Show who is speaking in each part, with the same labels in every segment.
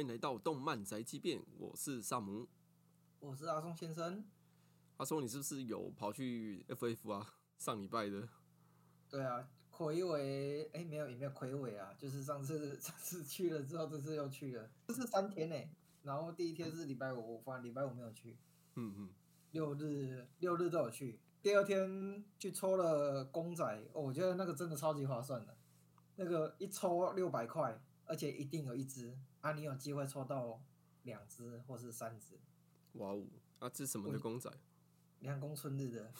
Speaker 1: 欢迎来到动漫宅急便，我是萨姆。
Speaker 2: 我是阿松先生。
Speaker 1: 阿松，你是不是有跑去 FF 啊？上礼拜的。
Speaker 2: 对啊，魁伟，哎，没有，也没有魁伟啊，就是上次 上次去了之后，这次又去了，这是三天呢。然后第一天是礼拜五，我发礼拜五没有去。
Speaker 1: 嗯嗯。
Speaker 2: 六日六日都有去。第二天去抽了公仔，哦，我觉得那个真的超级划算的，那个一抽六百块，而且一定有一只啊，你有机会抽到两只或是三只。
Speaker 1: 哇哦，啊，这什么的公仔？
Speaker 2: 凉宫春日的，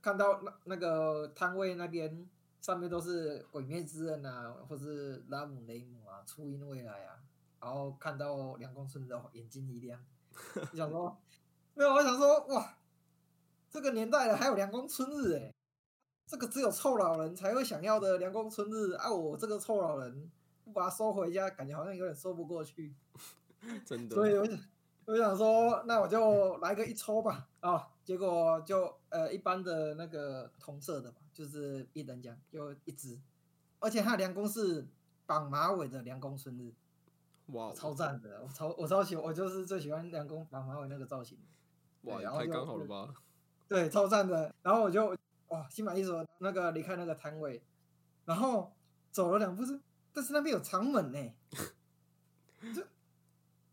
Speaker 2: 看到那那个摊位那边上面都是鬼灭之刃啊，或是拉姆雷姆啊，初音未来啊，然后看到凉宫春日的眼睛一亮，想说没有，我想说哇。这个年代了，还有凉宫春日哎，这个只有臭老人才会想要的凉宫春日啊！我这个臭老人不把它收回家，感觉好像有点说不过去。
Speaker 1: 真的。
Speaker 2: 所以我想，我想说，那我就来个一抽吧啊！结果就呃一般的那个同色的吧，就是一等奖就一只，而且它梁公是绑马尾的凉宫春日，
Speaker 1: 哇，
Speaker 2: 超赞的！我超我超喜欢，我就是最喜欢梁公绑马尾那个造型。
Speaker 1: 哇，太刚好了吧！
Speaker 2: 对，超赞的。然后我就哇，心满意足，那个离开那个摊位，然后走了两步是，但是那边有长门呢，就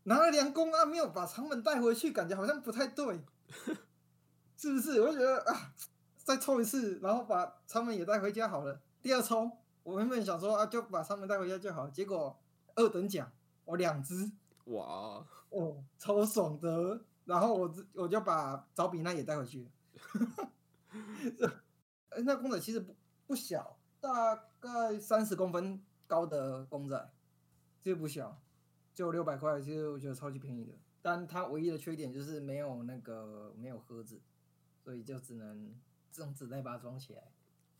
Speaker 2: 拿了两公啊，没有把长门带回去，感觉好像不太对，是不是？我就觉得啊，再抽一次，然后把长门也带回家好了。第二抽，我原本想说啊，就把长门带回家就好，结果二等奖我两只，
Speaker 1: 哇，
Speaker 2: 哦，超爽的。然后我我就把找比那也带回去。哎，那公仔其实不不小，大概三十公分高德公仔，其实不小，就六百块，其实我觉得超级便宜的。但它唯一的缺点就是没有那个没有盒子，所以就只能用纸袋把它装起来。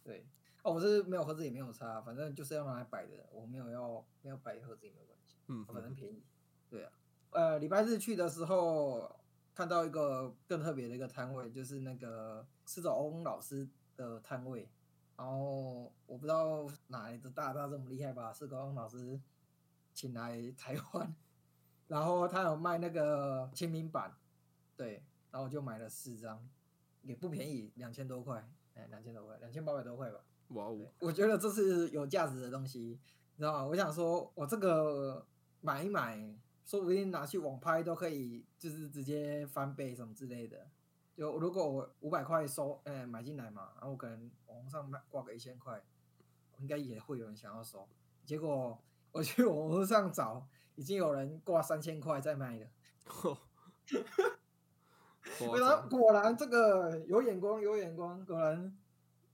Speaker 2: 对，哦，我是没有盒子也没有差，反正就是要拿来摆的，我没有要没有摆盒子也没有关系，
Speaker 1: 嗯，
Speaker 2: 反正便宜。对啊，呃，礼拜日去的时候。看到一个更特别的一个摊位，就是那个是走翁老师的摊位。然后我不知道哪来的大大这么厉害吧，施走翁老师请来台湾，然后他有卖那个签名版，对，然后我就买了四张，也不便宜，两千多块，哎，两千多块，两千八百多块吧。
Speaker 1: 哇哦！
Speaker 2: 我觉得这是有价值的东西，你知道吗？我想说，我这个买一买。说不定拿去网拍都可以，就是直接翻倍什么之类的。就如果我五百块收，哎，买进来嘛，然后我可能网上卖挂个一千块，应该也会有人想要收。结果我去网络上找，已经有人挂三千块在卖了。果然，果然这个有眼光，有眼光。果然，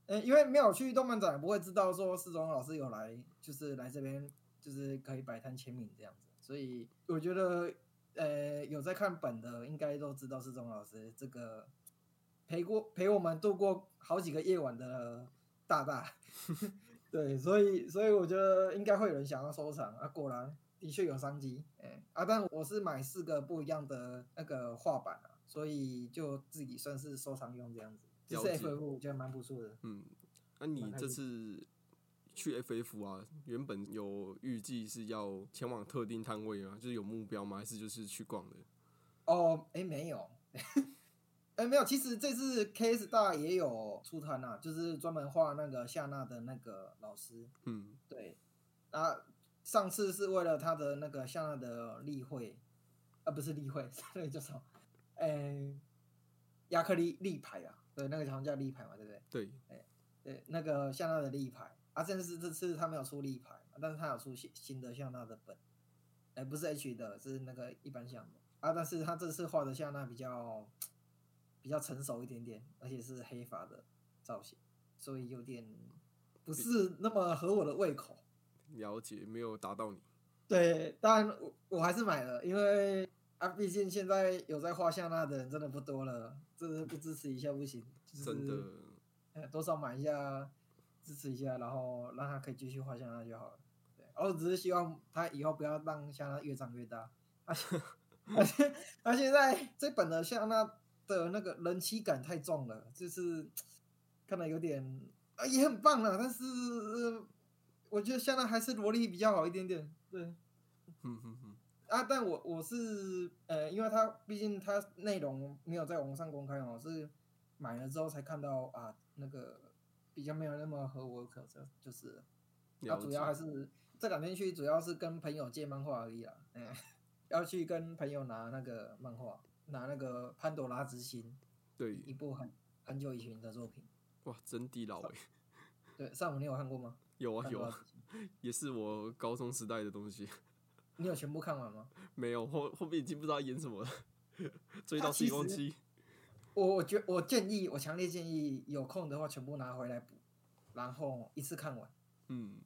Speaker 2: 呃，因为没有去动漫展，不会知道说四中老师有来，就是来这边，就是可以摆摊签名这样子。所以我觉得，呃，有在看本的应该都知道是钟老师这个陪过陪我们度过好几个夜晚的大大，对，所以所以我觉得应该会有人想要收藏啊，果然的确有商机，哎，啊，但我是买四个不一样的那个画板啊，所以就自己算是收藏用这样子，这是 F 我觉得蛮不错的。
Speaker 1: 嗯，那你这次？去 FF 啊，原本有预计是要前往特定摊位啊，就是有目标吗？还是就是去逛的？
Speaker 2: 哦，哎，没有，哎，没有。其实这次 KS 大也有出摊啊，就是专门画那个夏娜的那个老师。
Speaker 1: 嗯，
Speaker 2: 对。啊，上次是为了他的那个夏娜的例会，啊，不是例会，那个叫什么？哎，亚克力立牌啊，对，那个好像叫立牌嘛，对不对？
Speaker 1: 对，
Speaker 2: 哎，对，那个夏娜的立牌。啊，这是这次他没有出立牌，但是他有出新新的像那的本，哎，不是 H 的，是那个一般像的啊。但是他这次画的像那比较比较成熟一点点，而且是黑发的造型，所以有点不是那么合我的胃口。
Speaker 1: 了解，没有达到你。
Speaker 2: 对，当然我我还是买了，因为啊，毕竟现在有在画像那的人真的不多了，这是不支持一下不行。
Speaker 1: 真的，
Speaker 2: 哎，多少买一下。支持一下，然后让他可以继续画像那就好了。对，我只是希望他以后不要让像那越长越大。而且而且他现在这本的像那的那个人气感太重了，就是看的有点啊也很棒了，但是我觉得像那还是萝莉比较好一点点。对，
Speaker 1: 嗯嗯嗯。
Speaker 2: 啊，但我我是呃，因为他毕竟他内容没有在网上公开哦，是买了之后才看到啊，那个比较没有那么合我口这就是，它主要还是这两天去主要是跟朋友借漫画而已啦，嗯，要去跟朋友拿那个漫画，拿那个《潘多拉之心》
Speaker 1: 对，
Speaker 2: 一部很很久以前的作品，
Speaker 1: 哇，真地老哎，
Speaker 2: 对，上午你有看过吗？
Speaker 1: 有啊有啊，也是我高中时代的东西。
Speaker 2: 你有全部看完吗？
Speaker 1: 没有后后面已经不知道演什么了，追到
Speaker 2: 它其实
Speaker 1: 星光七。
Speaker 2: 我我觉我建议，我强烈建议有空的话全部拿回来补，然后一次看完。
Speaker 1: 嗯，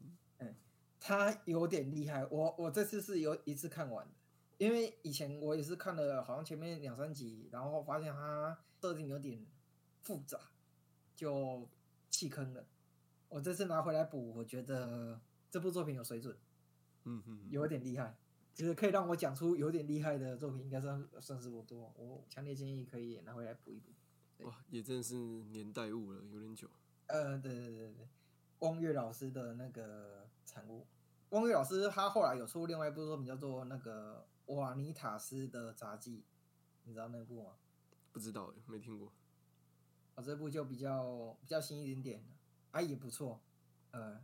Speaker 2: 他有点厉害，我我这次是有一次看完的，因为以前我也是看了好像前面两三集，然后发现他设定有点复杂，就弃坑了。我这次拿回来补，我觉得这部作品有水准，
Speaker 1: 嗯嗯，
Speaker 2: 有点厉害，就是可以让我讲出有点厉害的作品，应该算算是不多。我强烈建议可以拿回来补一补。
Speaker 1: 哇，也真的是年代物了，有点久。
Speaker 2: 呃，对对对对对，汪岳老师的那个产物。汪月老师他后来有出另外一部作品，叫做那个《瓦尼塔斯的杂技》，你知道那部吗？
Speaker 1: 不知道哎，没听过。
Speaker 2: 啊，这部就比较比较新一点点的，啊也不错，呃，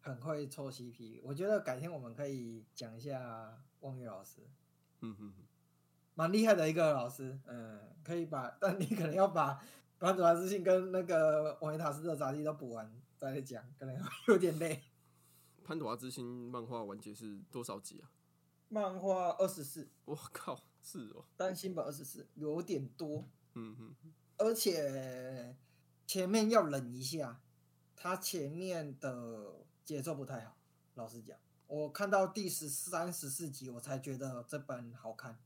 Speaker 2: 很会凑 CP。我觉得改天我们可以讲一下汪月老师，
Speaker 1: 嗯哼哼，
Speaker 2: 蛮厉害的一个老师，嗯，可以把，但你可能要把《班主拉之信》跟那个瓦尼塔斯的杂技都补完再来讲，可能会有点累。
Speaker 1: 潘朵拉之心漫画完结是多少集啊？
Speaker 2: 漫画二十四，
Speaker 1: 我靠，是哦。
Speaker 2: 单行本二十四，有点多，
Speaker 1: 嗯哼，
Speaker 2: 而且前面要忍一下，它前面的节奏不太好。老实讲，我看到第十三、十四集，我才觉得这本好看，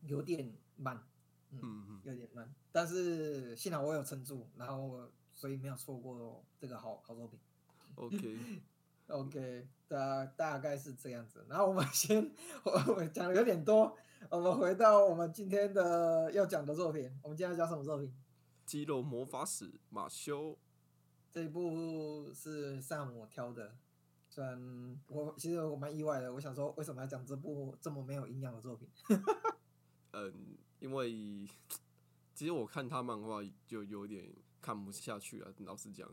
Speaker 2: 有点慢，
Speaker 1: 嗯嗯，
Speaker 2: 有点慢。但是幸好我有撑住，然后所以没有错过这个好好作品。OK，OK，大大概是这样子。然后我们先，我 我讲的有点多，我们回到我们今天的要讲的作品。我们今天要讲什么作品？
Speaker 1: 肌肉魔法使马修。
Speaker 2: 这一部是萨姆挑的，虽然我其实我蛮意外的，我想说为什么要讲这部这么没有营养的作品？
Speaker 1: 嗯，因为 其实我看他漫画就有点看不下去了，老实讲。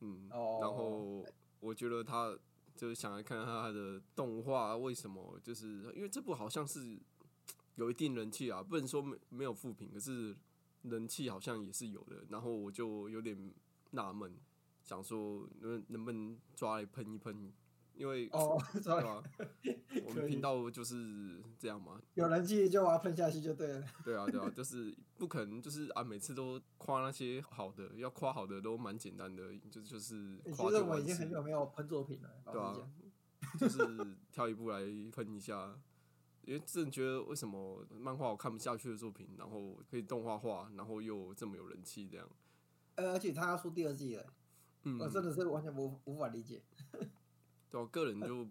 Speaker 1: 嗯，
Speaker 2: 哦
Speaker 1: 然后我觉得他就是想来看看他的动画为什么，就是因为这部好像是有一定人气啊，不能说没没有负评，可是人气好像也是有的。然后我就有点纳闷，想说能能不能抓来喷一喷，因为
Speaker 2: 哦，
Speaker 1: 对吧、我们频道就是这样嘛，
Speaker 2: 有人气就把它喷下去就对了。
Speaker 1: 对啊，对啊，就是不可能，就是啊，每次都夸那些好的，要夸好的都蛮简单的，就就是
Speaker 2: 其
Speaker 1: 夸
Speaker 2: 实我已经很久没有喷作品了，
Speaker 1: 对啊 就是挑一部来喷一下，因为真的觉得为什么漫画我看不下去的作品，然后可以动画化，然后又这么有人气，这样，
Speaker 2: 呃，而且他要出第二季了，
Speaker 1: 嗯，
Speaker 2: 我真的是完全无无法理解。
Speaker 1: 对我、个人就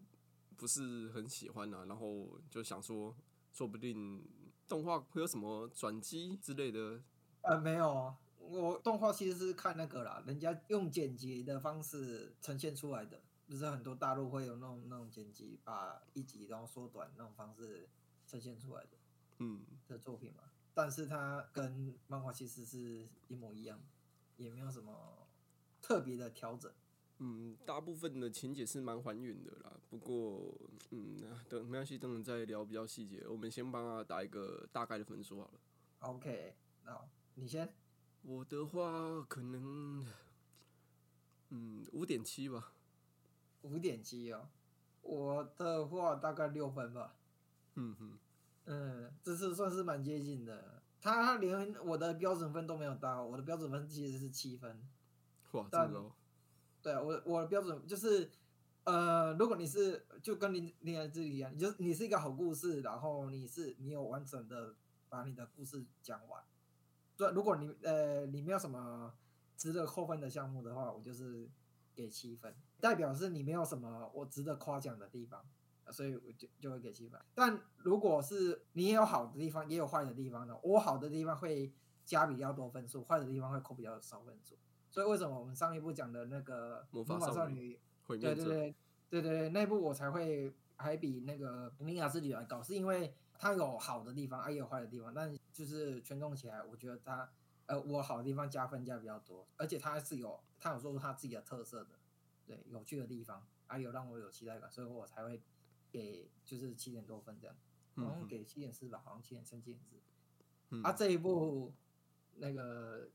Speaker 1: 不是很喜欢啊，然后就想说，说不定动画会有什么转机之类的，
Speaker 2: 呃，没有啊，我动画其实是看那个啦，人家用剪辑的方式呈现出来的，不是很多大陆会有那种那种剪辑，把一集然后缩短那种方式呈现出来的
Speaker 1: 嗯，
Speaker 2: 的作品嘛。但是它跟漫画其实是一模一样，也没有什么特别的调整。
Speaker 1: 嗯，大部分的情节是蛮还原的啦。不过，嗯，等没关系，等等再聊比较细节。我们先帮他打一个大概的分数好了。
Speaker 2: OK，那你先。
Speaker 1: 我的话可能，嗯，五点七吧。
Speaker 2: 五点七哦，我的话大概六分吧。
Speaker 1: 嗯哼，
Speaker 2: 嗯，这次算是蛮接近的。他连我的标准分都没有到，我的标准分其实是七分。
Speaker 1: 哇，这
Speaker 2: 但
Speaker 1: 么高。
Speaker 2: 对啊我我的标准就是，呃，如果你是就跟林林来之一样，你就是你是一个好故事，然后你是你有完整的把你的故事讲完。对，如果你呃你没有什么值得扣分的项目的话，我就是给七分，代表是你没有什么我值得夸奖的地方，呃所以我就就会给七分。但如果是你也有好的地方，也有坏的地方呢，我好的地方会加比较多分数，坏的地方会扣比较少分数。所以为什么我们上一部讲的那个
Speaker 1: 魔法
Speaker 2: 少
Speaker 1: 少女毁灭。
Speaker 2: 对对对对对对，那部我才会还比那个《铃芽之旅》来高，是因为它有好的地方，啊也有坏的地方，但就是权重起来，我觉得它呃我好的地方加分加比较多，而且它是有它有做出它自己的特色的，对有趣的地方，还有让我有期待感，所以我才会给就是七点多分这样，好像
Speaker 1: 嗯
Speaker 2: 给七点四吧，好像七点三、七点四。
Speaker 1: 嗯
Speaker 2: 啊，这一部那个《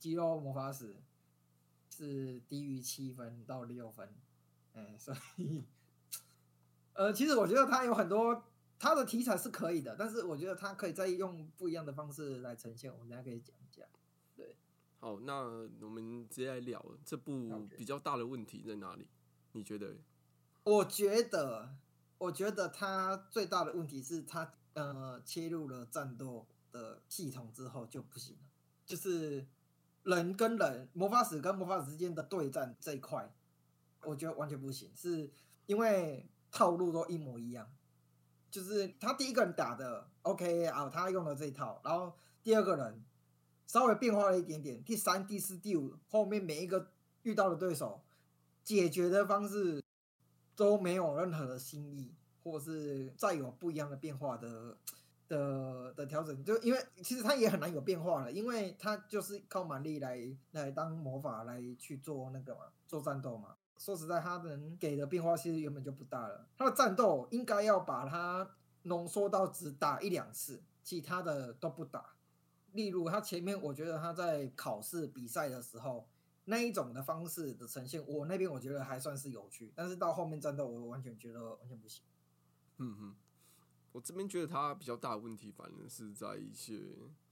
Speaker 2: 肌肉魔法使》是低于七分到六分，哎、所以，呃，其实我觉得它有很多它的题材是可以的，但是我觉得它可以再用不一样的方式来呈现，我们等一下可以讲一下。
Speaker 1: 对好，那我们直接来聊这部比较大的问题在哪里？你觉得？
Speaker 2: 我觉得，我觉得它最大的问题是它呃切入了战斗的系统之后就不行了，就是人跟人、魔法使跟魔法使之间的对战这一块，我觉得完全不行，是因为套路都一模一样，就是他第一个人打的 OK 啊，他用了这一套，然后第二个人稍微变化了一点点，第三、第四、第五后面每一个遇到的对手解决的方式都没有任何的新意，或是再有不一样的变化的的的调整，就因为其实他也很难有变化了，因为他就是靠蛮力来来当魔法来去做那个嘛，做战斗嘛。说实在，他能给的变化其实原本就不大了。他的战斗应该要把它浓缩到只打一两次，其他的都不打。例如，他前面我觉得他在考试比赛的时候，那一种的方式的呈现，我那边我觉得还算是有趣，但是到后面战斗，我完全觉得完全不行。
Speaker 1: 嗯哼，我这边觉得它比较大的问题，反而是在一些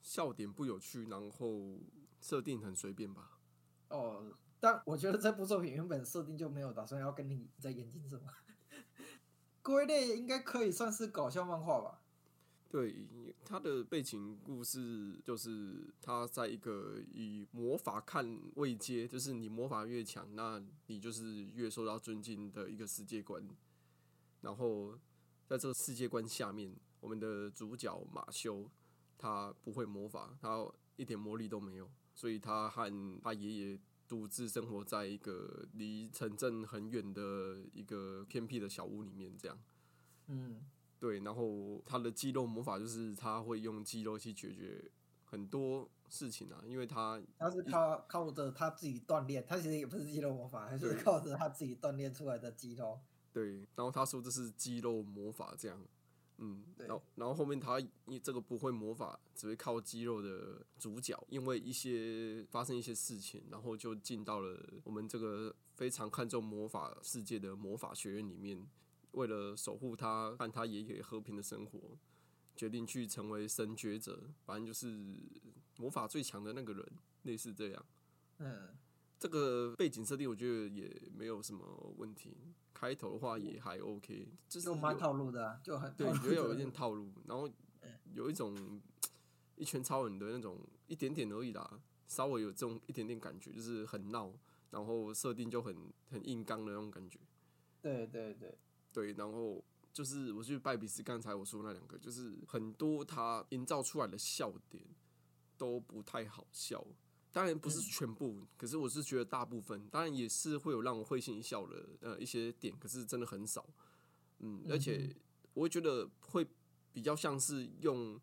Speaker 1: 笑点不有趣，然后设定很随便吧。
Speaker 2: 哦，但我觉得这部作品原本设定就没有打算要跟你在演进什么，归类应该可以算是搞笑漫画吧。
Speaker 1: 对，它的背景故事就是他在一个以魔法看位阶，就是你魔法越强，那你就是越受到尊敬的一个世界观。然后在这个世界观下面，我们的主角马修他不会魔法，他一点魔力都没有，所以他和他爷爷独自生活在一个离城镇很远的一个偏僻的小屋里面，这样。
Speaker 2: 嗯，
Speaker 1: 对，然后他的肌肉魔法就是他会用肌肉去解决很多事情啊，因为他
Speaker 2: 他是靠靠着他自己锻炼，他其实也不是肌肉魔法，他就是靠着他自己锻炼出来的肌肉。
Speaker 1: 对，然后他说这是肌肉魔法这样，嗯，然后然后后面他因这个不会魔法，只会靠肌肉的主角，因为一些发生一些事情，然后就进到了我们这个非常看重魔法世界的魔法学院里面，为了守护他和他爷爷和平的生活，决定去成为神觉者，反正就是魔法最强的那个人，类似这样。
Speaker 2: 嗯，
Speaker 1: 这个背景设定我觉得也没有什么问题，开头的话也还 OK，就是
Speaker 2: 就蛮
Speaker 1: 有
Speaker 2: 套路的、啊，就很
Speaker 1: 对，
Speaker 2: 套路的
Speaker 1: 觉得有一点套路，然后有一种一拳超人的那种一点点而已啦，稍微有这种一点点感觉，就是很闹，然后设定就很很硬刚的那种感觉。
Speaker 2: 对对对，
Speaker 1: 对，然后就是我觉得拜比斯刚才我说那两个，就是很多他营造出来的笑点都不太好笑。当然不是
Speaker 2: 嗯。
Speaker 1: 全部，可是我是觉得大部分，当然也是会有让我会心一笑的呃一些点，可是真的很少。嗯，而且我会觉得会比较像是用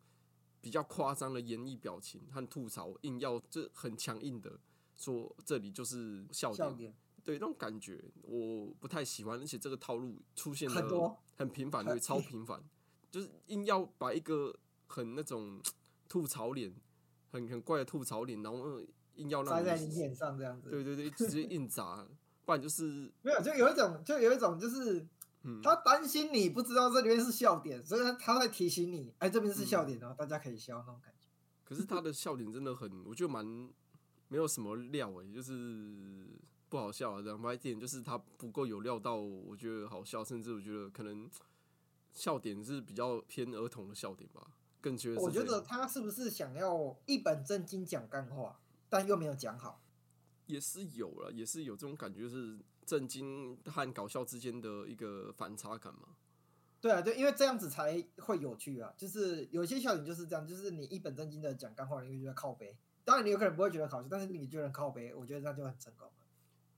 Speaker 1: 比较夸张的演绎表情和吐槽，硬要这很强硬的说这里就是笑点，对那种感觉我不太喜欢，而且这个套路出现的
Speaker 2: 很多
Speaker 1: 很频繁，对，超频繁，就是硬要把一个很那种吐槽脸，很很怪的吐槽脸，然后呃硬要
Speaker 2: 塞在你脸上这样子。
Speaker 1: 对对对，直接硬砸，不然就是
Speaker 2: 没有，就有一种，就有一种，就是
Speaker 1: 嗯，
Speaker 2: 他担心你不知道这里面是笑点，所以他他会提醒你，哎，这边是
Speaker 1: 嗯
Speaker 2: 笑点然后，大家可以笑那种感觉。
Speaker 1: 可是他的 笑点真的很，我觉得蛮没有什么料诶、就是不好笑啊。这样白点就是他不够有料到我觉得好笑，甚至我觉得可能笑点是比较偏儿童的笑点吧，更觉得是
Speaker 2: 我觉得他是不是想要一本正经讲干话，但又没有讲好？
Speaker 1: 也是有了，也是有这种感觉，是震惊和搞笑之间的一个反差感嘛。
Speaker 2: 对啊，对，因为这样子才会有趣啊。就是有一些笑点就是这样，就是你一本正经的讲干话，你会觉得靠背。当然，你有可能不会觉得好笑，但是你觉得靠背，我觉得这样就很成功了。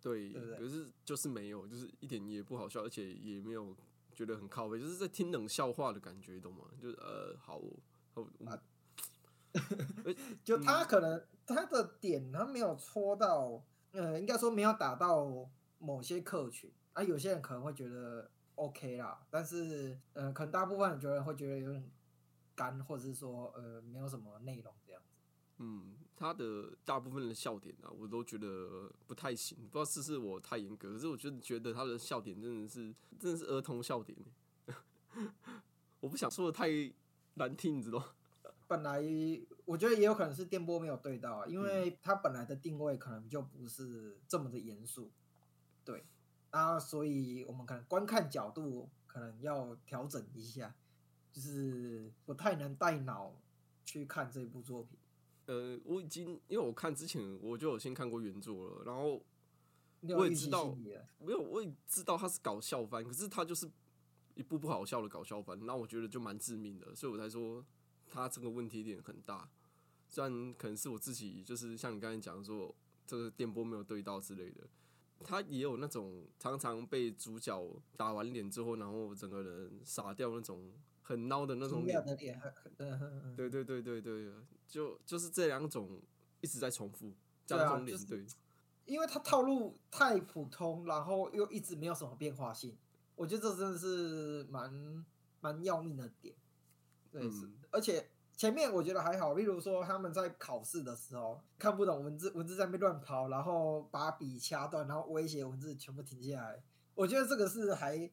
Speaker 1: 对，
Speaker 2: 对不对
Speaker 1: 可是就是没有，就是一点也不好笑，而且也没有觉得很靠背，就是在听冷笑话的感觉，懂吗？就是呃，好，
Speaker 2: 就他可能他的点他没有戳到，呃，应该说没有打到某些客群啊。有些人可能会觉得 OK 啦，但是呃，可能大部分人觉得会觉得有点干，或者是说呃没有什么内容这样子。
Speaker 1: 嗯，他的大部分的笑点啊，我都觉得不太行，不知道是不是我太严格，可是我就觉得他的笑点真的是真的是儿童笑点，我不想说的太难听，你知道？
Speaker 2: 本来我觉得也有可能是电波没有对到啊，因为它本来的定位可能就不是这么的严肃，对，啊，所以我们可能观看角度可能要调整一下，就是不太能带脑去看这部作品。
Speaker 1: 呃，我已经因为我看之前我就有先看过原作了，然后我也知道
Speaker 2: 了
Speaker 1: 没有我也知道他是搞笑番，可是他就是一部不好笑的搞笑番，那我觉得就蛮致命的，所以我才说他这个问题点很大。虽然可能是我自己，就是像你刚才讲说这个电波没有对到之类的，他也有那种常常被主角打完脸之后，然后整个人傻掉那种很孬的那种脸。对对对对对，就就是这两种一直在重复，这种脸，
Speaker 2: 就是
Speaker 1: 对，
Speaker 2: 因为他套路太普通，然后又一直没有什么变化性，我觉得这真的是蛮蛮要命的点。对，而且前面我觉得还好，例如说他们在考试的时候看不懂文字，文字在那边乱跑，然后把笔掐断，然后威胁文字全部停下来，我觉得这个是还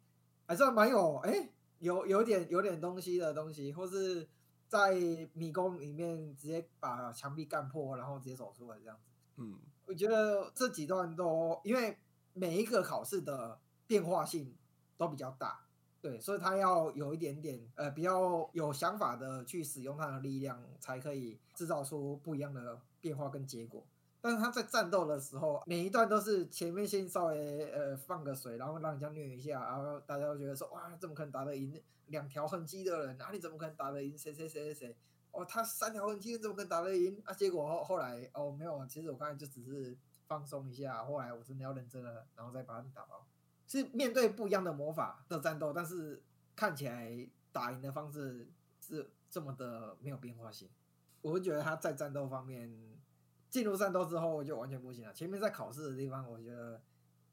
Speaker 2: 还算蛮有哎、有有点有点东西的东西，或是在迷宫里面直接把墙壁干破，然后直接走出来这样子。
Speaker 1: 嗯
Speaker 2: 我觉得这几段都因为每一个考试的变化性都比较大，对，所以他要有一点点呃比较有想法的去使用他的力量，才可以制造出不一样的变化跟结果。但是他在战斗的时候，每一段都是前面先稍微呃放个水，然后让人家虐一下，然后大家都觉得说哇，怎么可能打得赢两条痕迹的人？啊，你怎么可能打得赢谁谁谁谁谁？哦，他三条痕迹怎么可能打得赢？啊，结果后后来哦没有，其实我刚才就只是放松一下，后来我真的要认真了，然后再把他们打爆。是面对不一样的魔法的战斗，但是看起来打赢的方式是这么的没有变化性。我会觉得他在战斗方面进入战斗之后就完全不行了。前面在考试的地方，我觉得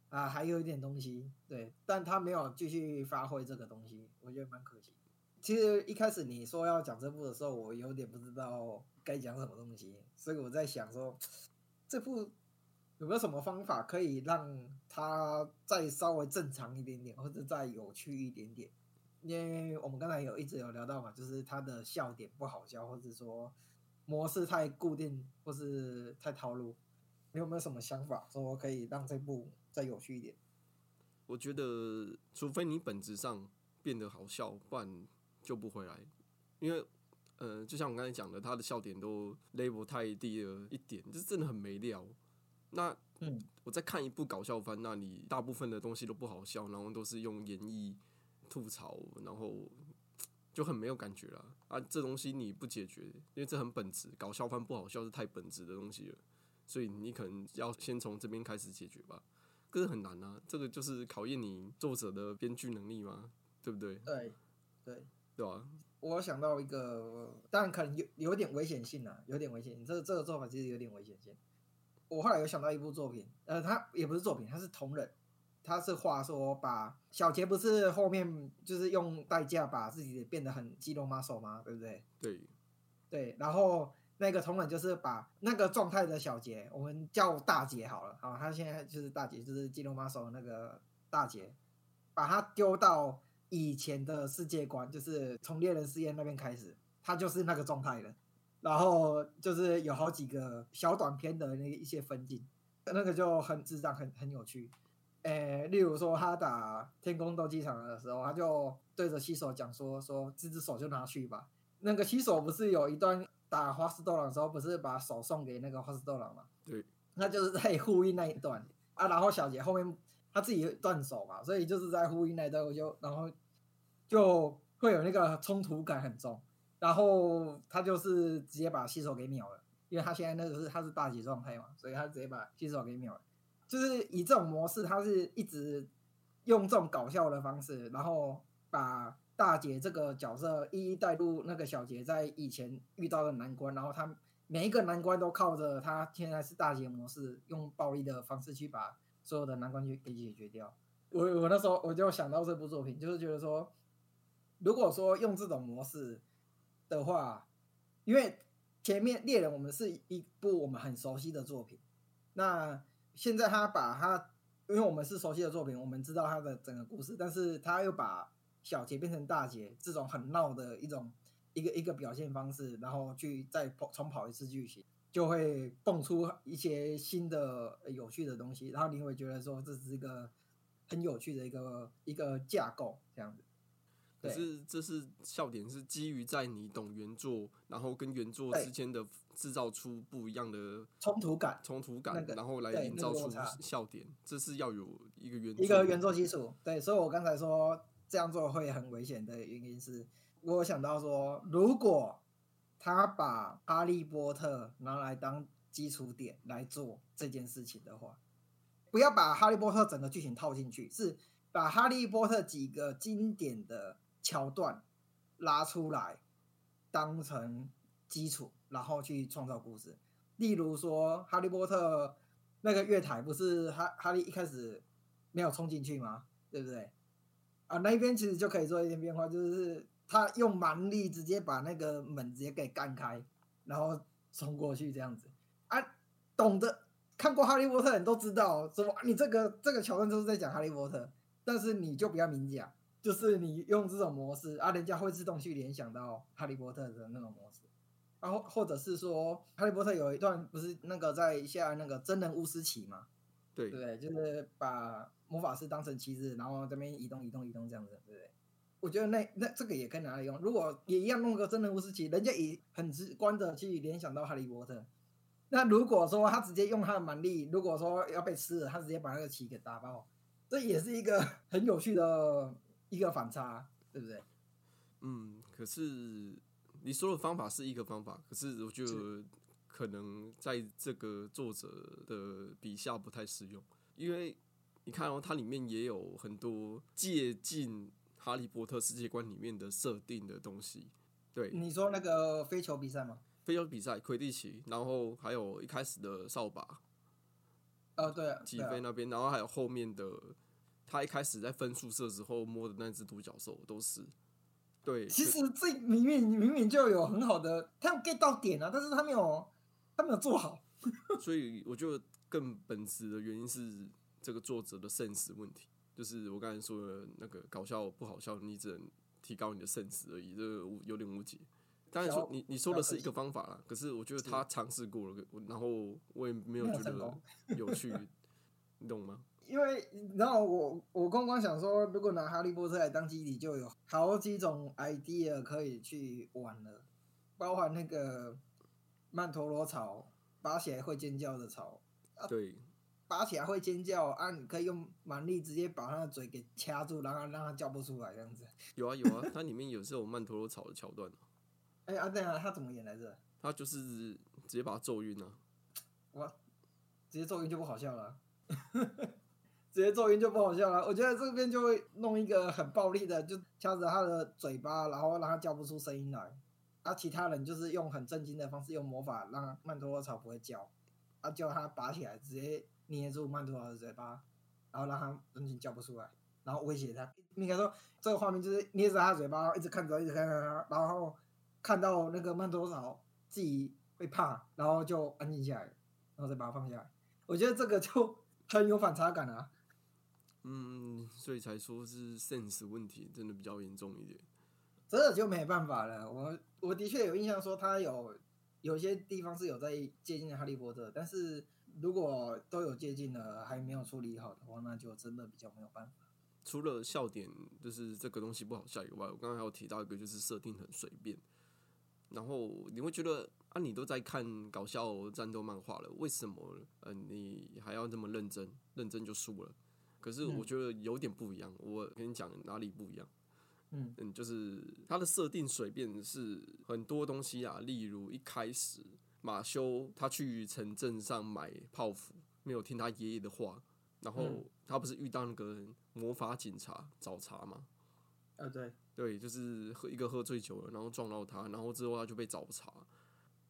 Speaker 2: 啊还有一点东西，对，但他没有继续发挥这个东西，我觉得蛮可惜。其实一开始你说要讲这部的时候，我有点不知道该讲什么东西，所以我在想说，这部有没有什么方法可以让它再稍微正常一点点，或者再有趣一点点？因为我们刚才有一直有聊到嘛，就是它的笑点不好笑，或者说模式太固定，或是太套路。你有没有什么想法说可以让这部再有趣一点？
Speaker 1: 我觉得除非你本质上变得好笑，不然救不回来。因为，呃，就像我刚才讲的，他的笑点都 level 太低了一点，就真的很没料。那
Speaker 2: 嗯，
Speaker 1: 我在看一部搞笑番，那你大部分的东西都不好笑，然后都是用演绎吐槽，然后就很没有感觉了啊！这东西你不解决，因为这很本质，搞笑番不好笑是太本质的东西了，所以你可能要先从这边开始解决吧。可是很难啊，这个就是考验你作者的编剧能力嘛，对不对？
Speaker 2: 对，对。
Speaker 1: 对吧、
Speaker 2: 我想到一个，当然可能有有点危险性啊，有点危险性。这个这个做法其实有点危险性。我后来有想到一部作品，呃，它也不是作品，它是同人，他是话说把小杰不是后面就是用代价把自己变得很肌肉 muscle 吗？对不对？
Speaker 1: 对，
Speaker 2: 对，然后那个同人就是把那个状态的小杰，我们叫大杰好了，好，他现在就是大杰，就是肌肉 muscle 那个大杰，把他丢到以前的世界观，就是从猎人试验那边开始，他就是那个状态了。然后就是有好几个小短片的那一些分镜，那个就很智障，很很有趣。诶，例如说他打天宫斗技场的时候，他就对着西手讲说：“说这只手就拿去吧。”那个西手不是有一段打花式斗狼的时候，不是把手送给那个花式斗狼嘛？
Speaker 1: 对，
Speaker 2: 那就是在呼应那一段啊。然后小杰后面他自己断手嘛，所以就是在呼应那一段，我就然后就会有那个冲突感很重。然后他就是直接把新手给秒了，因为他现在那个是他是大姐状态嘛，所以他直接把新手给秒了。就是以这种模式，他是一直用这种搞笑的方式，然后把大姐这个角色一一带入那个小杰在以前遇到的难关，然后他每一个难关都靠着他现在是大姐模式，用暴力的方式去把所有的难关去给解决掉。我我那时候我就想到这部作品，就是觉得说，如果说用这种模式的话，因为前面猎人我们是一部我们很熟悉的作品，那现在他把他，因为我们是熟悉的作品，我们知道他的整个故事，但是他又把小杰变成大杰这种很闹的一种一个一个表现方式，然后去再跑重跑一次剧情，就会蹦出一些新的有趣的东西，然后你会觉得说这是一个很有趣的一个一个架构这样子。对
Speaker 1: 可是这是笑点是基于在你懂原作，然后跟原作之间的制造出不一样的
Speaker 2: 冲突感，
Speaker 1: 冲突感，
Speaker 2: 那个
Speaker 1: 然后来营造出笑点，这是要有一个原
Speaker 2: 一个原作基础。对，所以我刚才说这样做会很危险的原因是，我想到说，如果他把哈利波特拿来当基础点来做这件事情的话，不要把哈利波特整个剧情套进去，是把哈利波特几个经典的桥段拉出来当成基础，然后去创造故事。例如说，哈利波特那个月台不是哈哈利一开始没有冲进去吗？对不对？啊，那一边其实就可以做一点变化，就是他用蛮力直接把那个门直接给干开，然后冲过去这样子。啊，懂得看过《哈利波特》的人都知道，说你这个这个桥段就是在讲《哈利波特》，但是你就不要明讲，就是你用这种模式啊，人家会自动去联想到《哈利波特》的那种模式。然后或者是说，《哈利波特》有一段不是那个在下那个真人巫师棋嘛？
Speaker 1: 对
Speaker 2: 对？就是把魔法师当成棋子，然后这边移动、移动、移动这样子，对不对？我觉得那那这个也可以拿来用。如果也一样弄个真人巫师棋，人家也很直观的去联想到哈利波特。那如果说他直接用他的蛮力，如果说要被吃了，他直接把那个棋给打爆，这也是一个 很有趣的一个反差，对不对？
Speaker 1: 嗯，可是你说的方法是一个方法，可是我觉得可能在这个作者的笔下不太适用，因为你看哦，它里面也有很多借鉴哈利波特世界观里面的设定的东西。对，
Speaker 2: 你说那个飞球比赛吗？
Speaker 1: 飞球比赛、魁地奇，然后还有一开始的扫把
Speaker 2: 呃，对啊，
Speaker 1: 击
Speaker 2: 对啊
Speaker 1: 飞那边，然后还有后面的他一开始在分宿舍时候摸的那只独角兽，都是对。
Speaker 2: 其实这明明明明就有很好的，他有 get 到点啊，但是他没有他没有做好。
Speaker 1: 所以我觉得更本质的原因是这个作者的 sense 问题，就是我刚才说的那个搞笑不好笑，你只能提高你的 sense 而已，这个无有点无解。当然说你你说的是一个方法啦，可是我觉得他尝试过了，然后我也没有觉得有趣，你懂 吗？
Speaker 2: 因为然后我我刚刚想说，如果拿哈利波特来当基底，就有好几种 idea 可以去玩了，包含那个曼陀罗草拔起来会尖叫的草，
Speaker 1: 对，
Speaker 2: 拔起来会尖叫啊，你可以用蛮力直接把它的嘴给掐住，然后让它叫不出来这样子。
Speaker 1: 有啊有啊，它里面有这种曼陀罗草的桥段啊
Speaker 2: 哎啊，对啊，他怎么演来着？
Speaker 1: 他就是直接把他揍晕啊。
Speaker 2: 我直接揍晕就不好笑了，直接咒晕就不好笑了。我觉得这边就会弄一个很暴力的，就掐着他的嘴巴，然后让他叫不出声音来。啊，其他人就是用很震惊的方式，用魔法让曼陀罗草不会叫，啊，叫他拔起来，直接捏住曼陀罗的嘴巴，然后让他完全叫不出来，然后威胁他。应该说这个画面就是捏着他嘴巴，一直看着，一直看着他，然后看到那个曼陀罗草自己会怕，然后就安静下来，然后再把它放下来。我觉得这个就很有反差感啊。
Speaker 1: 嗯，所以才说是 sense 问题，真的比较严重一点。
Speaker 2: 这个就没办法了。我我的确有印象说他有有些地方是有在接近哈利波特，但是如果都有接近了还没有处理好的话，那就真的比较没有办法。
Speaker 1: 除了笑点就是这个东西不好笑以外，我刚刚还有提到一个就是设定很随便，然后你会觉得啊，你都在看搞笑战斗漫画了，为什么呃你还要这么认真？认真就输了。可是我
Speaker 2: 嗯
Speaker 1: 觉得有点不一样，我跟你讲哪里不一样。
Speaker 2: 嗯
Speaker 1: 嗯，就是它的设定随便是很多东西啊，例如一开始马修他去城镇上买泡芙，没有听他爷爷的话，然后
Speaker 2: 嗯
Speaker 1: 他不是遇到那个魔法警察找茬吗？
Speaker 2: 啊，对，
Speaker 1: 对，就是喝一个喝醉酒了，然后撞到他，然后之后他就被找茬，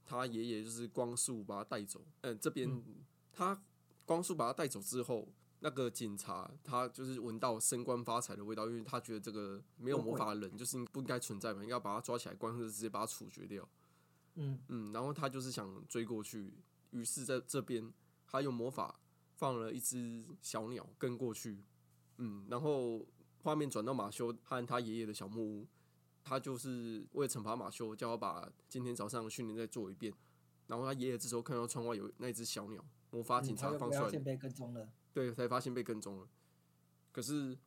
Speaker 1: 他爷爷就是光速把他带走。嗯，这边、
Speaker 2: 嗯
Speaker 1: 他光速把他带走之后，那个警察他就是闻到升官发财的味道，因为他觉得这个没有魔法的人就是不应该存在嘛，应该把他抓起来关，或者直接把他处决掉。
Speaker 2: 嗯
Speaker 1: 嗯，然后他就是想追过去，于是在这边他用魔法放了一只小鸟跟过去，嗯，然后画面转到马修和他爷爷的小木屋，他就是为了惩罚马修，叫他把今天早上的训练再做一遍。然后他爷爷这时候看到窗外有那只小鸟，魔法警察放出来，
Speaker 2: 被跟踪了。
Speaker 1: 对，才发现被跟踪了。可是，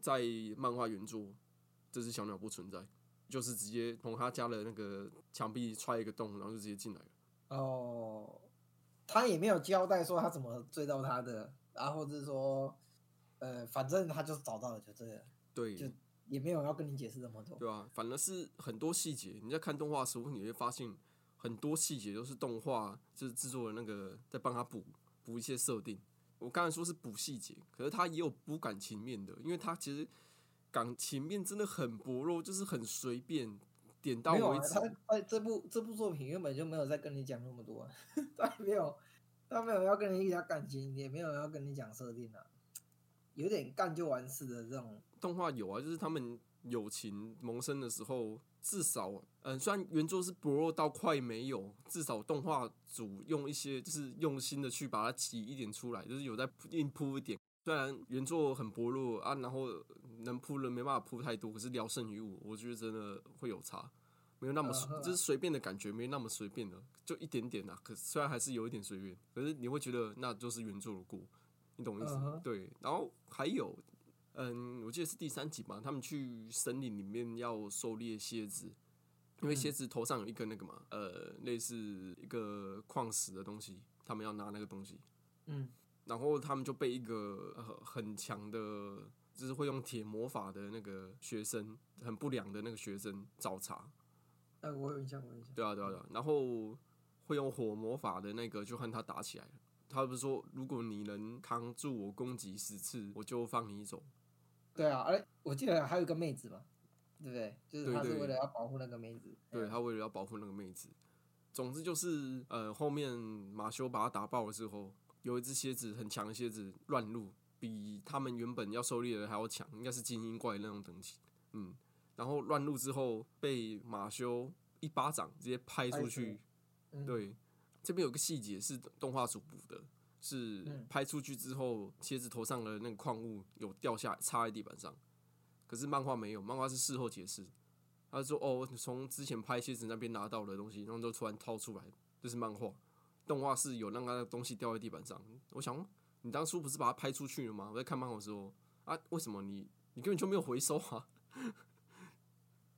Speaker 1: 在漫画原著，这只小鸟不存在，就是直接从他家的那个墙壁踹一个洞，然后就直接进来了。
Speaker 2: 哦，他也没有交代说他怎么追到他的，然后或者是说，呃，反正他就是找到了，就这样，
Speaker 1: 对，
Speaker 2: 就也没有要跟你解释这么多。
Speaker 1: 对啊，反而是很多细节，你在看动画的时候，你会发现很多细节都是动画就是制作的那个在帮他补补一些设定。我刚才说是补细节，可是他也有补感情面的，因为他其实感情面真的很薄弱，就是很随便，点到为止。
Speaker 2: 他他这部这部作品原本就没有在跟你讲那么多、啊，他没有他没有要跟你讲感情，也没有要跟你讲设定啊，有点干就完事的这种。
Speaker 1: 动画有啊，就是他们友情萌生的时候，至少，嗯、虽然原作是薄弱到快没有，至少动画组用一些就是用心的去把它挤一点出来，就是有在硬铺一点。虽然原作很薄弱啊，然后能铺的没办法铺太多，可是聊胜于无，我觉得真的会有差，没有那么就是随便的感觉，没那么随便的，就一点点啊。可虽然还是有一点随便，可是你会觉得那就是原作的过，你懂我意思？
Speaker 2: 嗯哼
Speaker 1: 对，然后还有嗯，我记得是第三集吧，他们去森林里面要狩猎蝎子，因为蝎子头上有一个那个嘛，呃，类似一个矿石的东西，他们要拿那个东西，
Speaker 2: 嗯，
Speaker 1: 然后他们就被一个、呃、很强的，就是会用铁魔法的那个学生，很不良的那个学生找茬，
Speaker 2: 呃，我有印象，我有印象。
Speaker 1: 对啊，对啊，对啊，然后会用火魔法的那个就和他打起来了。他不是说，如果你能扛住我攻击十次，我就放你走。
Speaker 2: 对啊，而我记得还有一个妹子嘛，对不对？就是他是为了要保护那个妹子。嗯
Speaker 1: 对他为了要保护那个妹子，总之就是呃，后面马修把他打爆了之后，有一只蝎子很强的蝎子乱入，比他们原本要狩猎的还要强，应该是精英怪那种等级。嗯，然后乱入之后被马修一巴掌直接拍出去。
Speaker 2: 嗯，
Speaker 1: 对，这边有个细节是动画组补的，是
Speaker 2: 嗯
Speaker 1: 拍出去之后，蝎子头上的那个矿物有掉下来插在地板上，可是漫画没有，漫画是事后解释。他说：“哦，从之前拍蝎子那边拿到的东西，然后就突然掏出来，这是漫画。动画是有让他的东西掉在地板上。我想，你当初不是把它拍出去了吗？我在看漫画的时候啊，为什么你你根本就没有回收啊？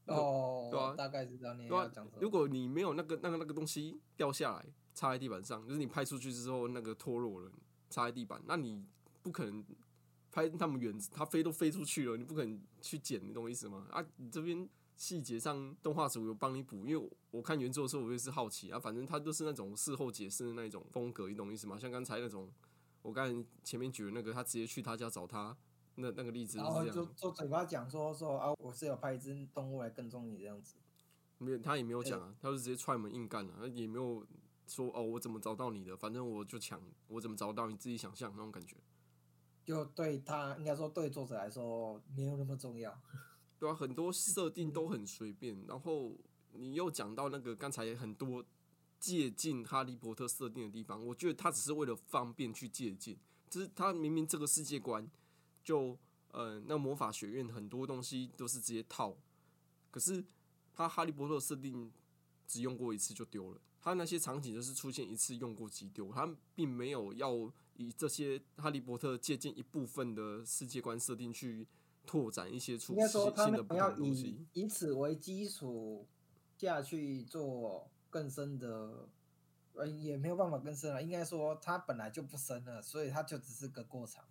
Speaker 2: 哦，
Speaker 1: 对啊
Speaker 2: 大概知道你
Speaker 1: 对啊。如果你没有那个那个那个东西掉下来插在地板上，就是你拍出去之后那个脱落了，插在地板，那你不可能拍那么远，它飞都飞出去了，你不可能去捡，你懂我意思吗？啊，你这边细节上动画组有帮你补，因为我我看原作的时候我也是好奇啊，反正它都是那种事后解释的那种风格，你懂我意思吗？像刚才那种我刚才前面举的那个，他直接去他家找他。那那个例子
Speaker 2: 然后就就嘴巴讲说说啊，我是有派一只动物来跟踪你这样子。
Speaker 1: 没有，他也没有讲啊，他就直接踹门硬干了、啊，也没有说哦，我怎么找到你的，反正我就抢，我怎么找到你自己想象那种感觉，
Speaker 2: 就对他应该说对作者来说没有那么重要。
Speaker 1: 对啊，很多设定都很随便，然后你又讲到那个刚才很多借鉴哈利波特设定的地方，我觉得他只是为了方便去借鉴，就是他明明这个世界观就呃那魔法学院很多东西都是直接套，可是他哈利波特设定只用过一次就丢了，他那些场景就是出现一次用过即丢，他并没有要以这些哈利波特借鉴一部分的世界观设定去拓展一些出新的不同东西。
Speaker 2: 以此为基础下去做更深的，呃，也没有办法更深了。应该说它本来就不深了，所以它就只是个过场。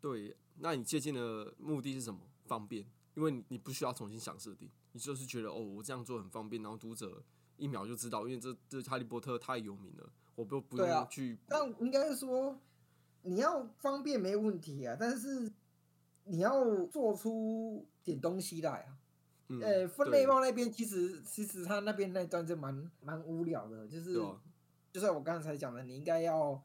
Speaker 1: 对，那你借鉴的目的是什么？方便，因为你你不需要重新想设定，你就是觉得哦，我这样做很方便，然后读者一秒就知道，因为这这哈利波特太有名了，我不不用去
Speaker 2: 但应该说你要方便没问题啊，但是你要做出点东西来啊。
Speaker 1: 嗯，
Speaker 2: 呃，分
Speaker 1: 对
Speaker 2: 类帽那边其实其实他那边那段就蛮蛮无聊的，就是
Speaker 1: 啊
Speaker 2: 就像我刚才讲的，你应该要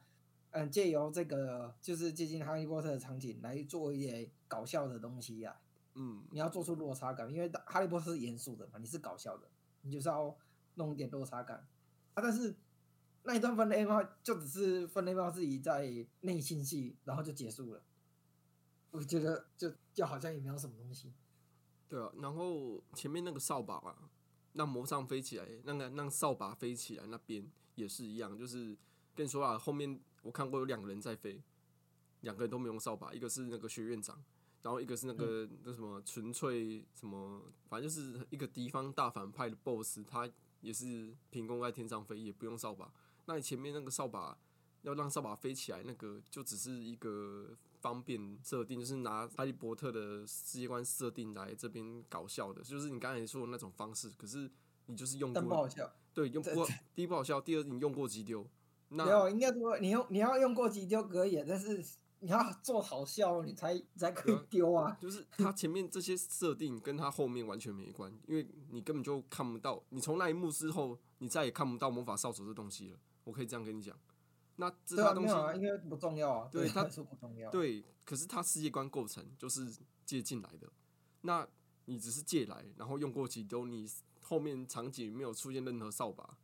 Speaker 2: 嗯借由这个就是接近哈利波特的场景来做一些搞笑的东西啊，
Speaker 1: 嗯，
Speaker 2: 你要做出落差感，因为哈利波特是严肃的嘛，你是搞笑的，你就是要弄一点落差感啊。但是那一段分类帽就只是分类帽自己在内心戏，然后就结束了。我觉得就就好像也没有什么东西。
Speaker 1: 对啊，然后前面那个扫把啊，让魔杖飞起来，那个让扫把飞起来那边也是一样，就是跟你说啊，后面我看过有两个人在飞，两个人都没用扫把，一个是那个学院长，然后一个是那个那什么纯粹什么，反正就是一个敌方大反派的 BOSS，他也是凭空在天上飞，也不用扫把。那你前面那个扫把要让扫把飞起来，那个就只是一个方便设定，就是拿哈利波特的世界观设定来这边搞笑的，就是你刚才说的那种方式。可是你就是用过，
Speaker 2: 不好笑。
Speaker 1: 对，用过第一不好笑，第二你用过急丢，那
Speaker 2: 没有，应该说你用你要用过急丢可以，但是你要做好笑，你才你才可以丢啊。
Speaker 1: 就是它前面这些设定跟它后面完全没关，因为你根本就看不到，你从那一幕之后，你再也看不到魔法扫帚这东西了。我可以这样跟你讲，那这
Speaker 2: 对啊，
Speaker 1: 它东西
Speaker 2: 没有啊，因为不重要啊。
Speaker 1: 对它
Speaker 2: 他说不重要。
Speaker 1: 对，可是它世界观构成就是借进来的，那你只是借来，然后用过几丢，你后面场景没有出现任何扫把，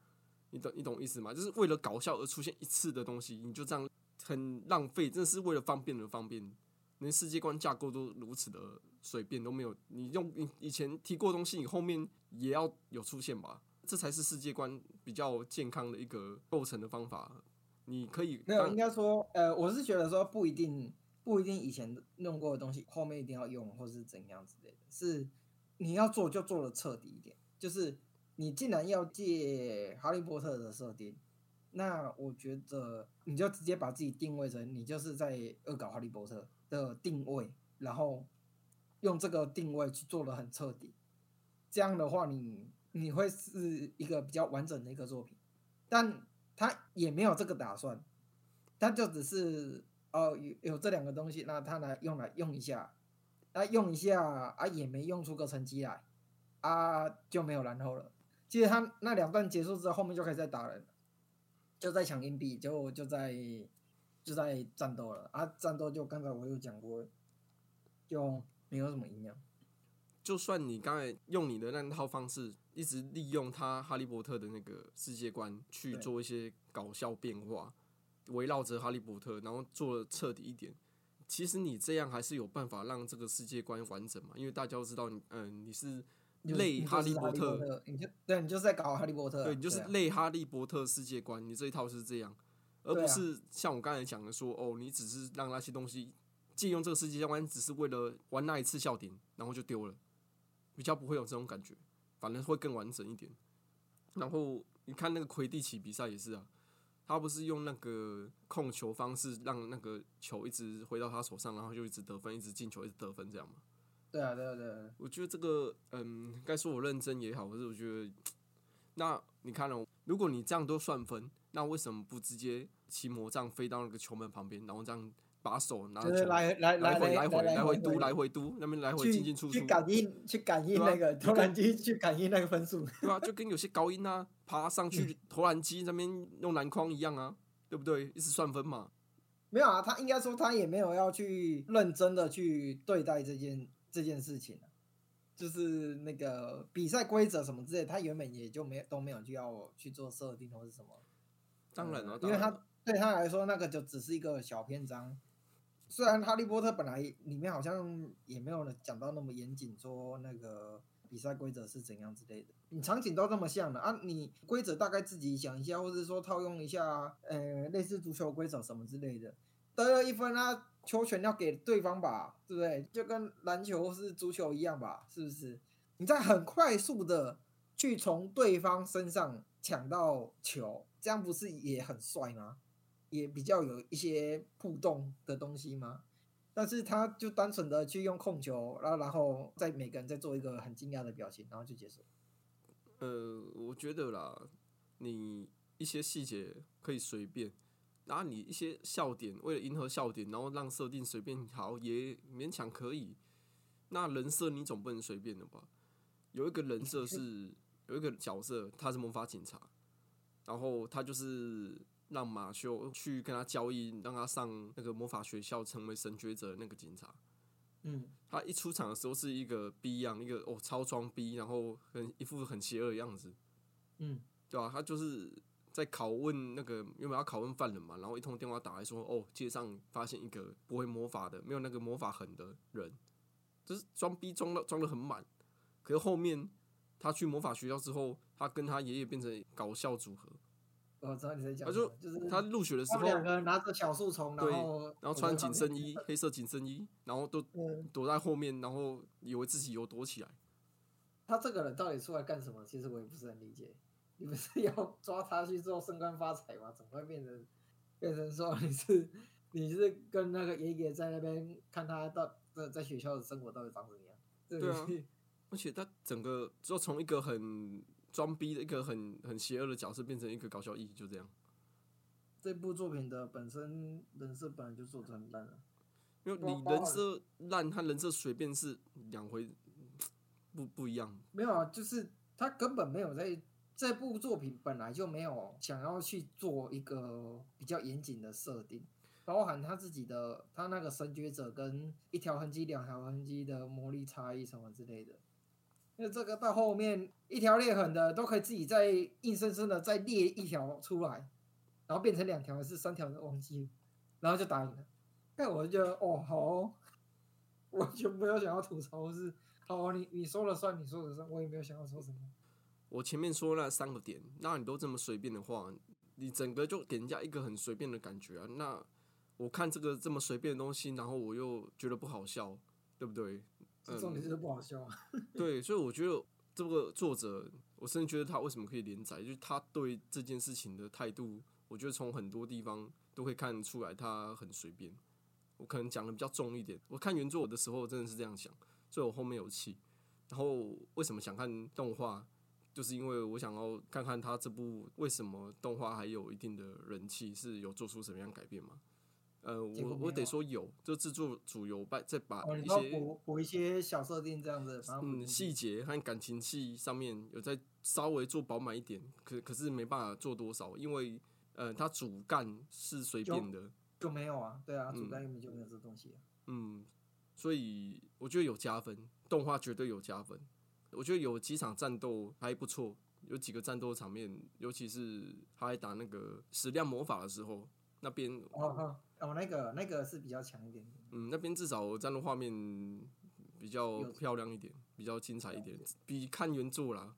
Speaker 1: 你懂你懂意思吗？就是为了搞笑而出现一次的东西，你就这样很浪费，真的是为了方便而方便，连世界观架构都如此的随便都没有，你用你以前提过的东西，你后面也要有出现吧？这才是世界观比较健康的一个构成的方法。你可以
Speaker 2: 没有，应该说，呃，我是觉得说不一定不一定以前弄过的东西后面一定要用，或是怎样之类的，是你要做就做的彻底一点。就是你既然要借哈利波特的设定，那我觉得你就直接把自己定位成你就是在恶搞哈利波特的定位，然后用这个定位去做的很彻底。这样的话你，你会是一个比较完整的一个作品，但他也没有这个打算，他就只是哦有有这两个东西，那他来用来用一下，那用一下啊也没用出个成绩来，啊就没有然后了。其实他那两段结束之后，后面就可以再打人了，就在抢硬币，就就在就在战斗了啊！战斗就刚才我有讲过，就没有什么营养。
Speaker 1: 就算你刚才用你的那套方式，一直利用他哈利波特的那个世界观去做一些搞笑变化，围绕着哈利波特，然后做的彻底一点。其实你这样还是有办法让这个世界观完整嘛？因为大家都知道你，嗯、你是类
Speaker 2: 哈
Speaker 1: 哈利波特，
Speaker 2: 你就对你就是在搞哈利波特啊、
Speaker 1: 对你就是
Speaker 2: 啊
Speaker 1: 类哈利波特世界观，你这一套是这样，而不是像我刚才讲的说，哦，你只是让那些东西借用这个世界观，只是为了玩那一次笑点，然后就丢了，比较不会有这种感觉，反而会更完整一点。然后你看那个魁地奇比赛也是啊，他不是用那个控球方式让那个球一直回到他手上，然后就一直得分，一直进球，一直得分这样吗？
Speaker 2: 对啊，对啊，对啊，
Speaker 1: 我觉得这个，嗯，该说我认真也好，可是我觉得，那你看哦，如果你这样都算分，那为什么不直接骑魔杖飞到那个球门旁边，然后这样把手拿
Speaker 2: 就是
Speaker 1: 着球
Speaker 2: 来来
Speaker 1: 来回
Speaker 2: 来
Speaker 1: 回来
Speaker 2: 回
Speaker 1: 嘟来回嘟，那边来回
Speaker 2: 去
Speaker 1: 进进出出
Speaker 2: 去，感应去感应那个投篮机去感应那个分数。
Speaker 1: 对啊，就跟有些高音啊爬上去投篮机那边用篮筐一样啊，对不对？一直算分嘛。
Speaker 2: 没有啊，他应该说他也没有要去认真的去对待这件这件事情、啊、就是那个比赛规则什么之类，他原本也就没都没有就要去做设定或是什么。
Speaker 1: 当然了、
Speaker 2: 呃因为他对他来说那个就只是一个小篇章。虽然《哈利波特》本来里面好像也没有讲到那么严谨，说那个比赛规则是怎样之类的，你场景都这么像的啊，你规则大概自己想一下，或者说套用一下，呃，类似足球规则什么之类的，得了一分啊，球权要给对方吧，对不对？就跟篮球是足球一样吧，是不是？你在很快速的去从对方身上抢到球，这样不是也很帅吗？也比较有一些互动的东西吗？但是他就单纯的去用控球，然后然后在每个人再做一个很惊讶的表情，然后就结束。
Speaker 1: 呃，我觉得啦，你一些细节可以随便，然后你一些笑点，为了迎合笑点，然后让设定随便好也勉强可以。那人设你总不能随便的吧？有一个人设是 有一个角色，他是魔法警察，然后他就是让马修去跟他交易，让他上那个魔法学校，成为神学者的那个警察。
Speaker 2: 嗯，
Speaker 1: 他一出场的时候是一个逼样，一个哦超装逼，然后很一副很邪恶的样子，
Speaker 2: 嗯，
Speaker 1: 对吧、他就是在拷问那个原本要拷问犯人嘛，然后一通电话打来说，哦，街上发现一个不会魔法的，没有那个魔法痕的人，就是装逼装的装的很满。可是后面他去魔法学校之后，他跟他爷爷变成搞笑组合。
Speaker 2: 我知道你在讲
Speaker 1: 他就，
Speaker 2: 就是
Speaker 1: 他入学的时候
Speaker 2: 两个人拿着小树丛，然
Speaker 1: 对
Speaker 2: 后
Speaker 1: 然后穿紧身衣，黑色紧身衣，然后都
Speaker 2: 嗯，
Speaker 1: 躲在后面，然后以为自己有躲起来。
Speaker 2: 他这个人到底出来干什么？其实我也不是很理解。你不是要抓他去做升官发财吗？怎么会变成变成说你是你是跟那个爷爷在那边看他到在在学校的生活到底长怎么样？
Speaker 1: 对啊而且他整个就从一个很装逼的一个很很邪恶的角色，变成一个搞笑艺，就这样。
Speaker 2: 这部作品的本身人设本来就做的很烂了。
Speaker 1: 因为你人设烂他人设随便是两回，不不一样。
Speaker 2: 没有啊，就是他根本没有在这部作品本来就没有想要去做一个比较严谨的设定，包含他自己的他那个神觉者跟一条痕迹、两条痕迹的魔力差异什么之类的。那这个到后面一条裂痕的都可以自己再硬生生的再裂一条出来，然后变成两条还是三条的忘记，然后就打赢了。那我就哦好哦，完全没有想要吐槽是，好你你说了算，你说了算，我也没有想要说什么。
Speaker 1: 我前面说那三个点，那你都这么随便的话，你整个就给人家一个很随便的感觉啊。那我看这个这么随便的东西，然后我又觉得不好笑，对不对？
Speaker 2: 这重点就是不好笑啊。
Speaker 1: 对，所以我觉得这个作者，我甚至觉得他为什么可以连载，就是他对这件事情的态度，我觉得从很多地方都可以看得出来，他很随便。我可能讲的比较重一点，我看原作的时候真的是这样想，所以我后面有气。然后为什么想看动画，就是因为我想要看看他这部为什么动画还有一定的人气，是有做出什么样改变吗？呃，我我得说有，就制作组有把再把一些
Speaker 2: 补补一些小设定这样子，
Speaker 1: 嗯，细节和感情戏上面有在稍微做饱满一点，可可是没办法做多少，因为呃，它主干是随便的，
Speaker 2: 就没有啊，对啊，主
Speaker 1: 嗯
Speaker 2: 干根本就没有这东西啊。
Speaker 1: 嗯，所以我觉得有加分，动画绝对有加分。我觉得有几场战斗还不错，有几个战斗场面，尤其是他在打那个矢量魔法的时候，那边
Speaker 2: 哦哦哦，那个那个是比较强一点点。
Speaker 1: 嗯，那边至少战斗画面比较漂亮一点，比较精彩一点，比看原作啦。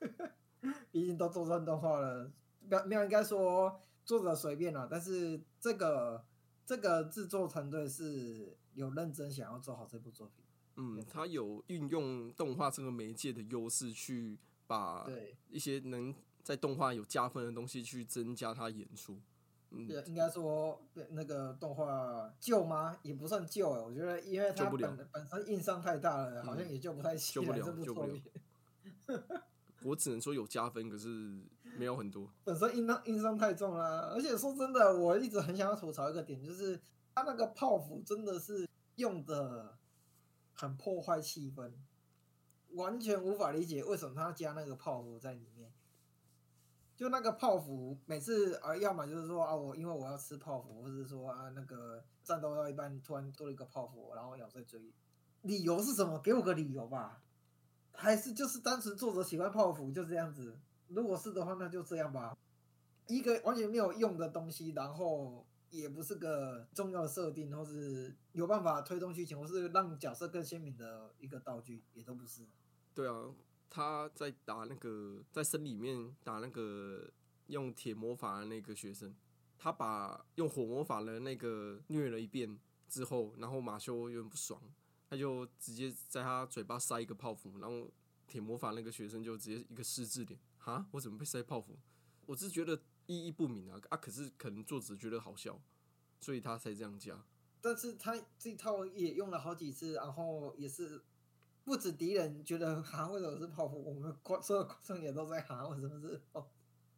Speaker 2: 毕竟都做成动画了，没有没有应该说作者随便了，但是这个这个制作团队是有认真想要做好这部作品。
Speaker 1: 嗯，他有运用动画这个媒介的优势，去把，一些能在动画有加分的东西去增加他演出。嗯，
Speaker 2: 也应该说那个动画旧吗？也不算旧哎，我觉得因为它
Speaker 1: 救不了
Speaker 2: 本本身硬伤太大了，好像
Speaker 1: 嗯
Speaker 2: 也救不太起
Speaker 1: 救不了
Speaker 2: 来这部
Speaker 1: 救不了
Speaker 2: 作品。
Speaker 1: 我只能说有加分，可是没有很多。
Speaker 2: 本身硬伤硬伤太重了，而且说真的，我一直很想要吐槽一个点，就是他那个泡芙真的是用的很破坏气氛，完全无法理解为什么他要加那个泡芙在里面。就那个泡芙，每次啊，要么就是说啊，我因为我要吃泡芙，或者是说啊，那个战斗到一半突然多了一个泡芙，然后咬在嘴里，理由是什么？给我个理由吧。还是就是单纯作者喜欢泡芙就这样子？如果是的话，那就这样吧。一个完全没有用的东西，然后也不是个重要设定，或是有办法推动剧情，或是让角色更鲜明的一个道具，也都不是。
Speaker 1: 对啊，他在打那个在森里面打那个用铁魔法的那个学生，他把用火魔法的那个虐了一遍之后，然后马修有点不爽，他就直接在他嘴巴塞一个泡芙，然后铁魔法那个学生就直接一个失智脸，哈，我怎么被塞泡芙？我是觉得意义不明啊啊！可是可能作者觉得好笑，所以他才这样加。
Speaker 2: 但是他这套也用了好几次，然后也是不止敌人觉得哈为什么是泡芙，我们观所有观众也都在哈为什么是泡芙？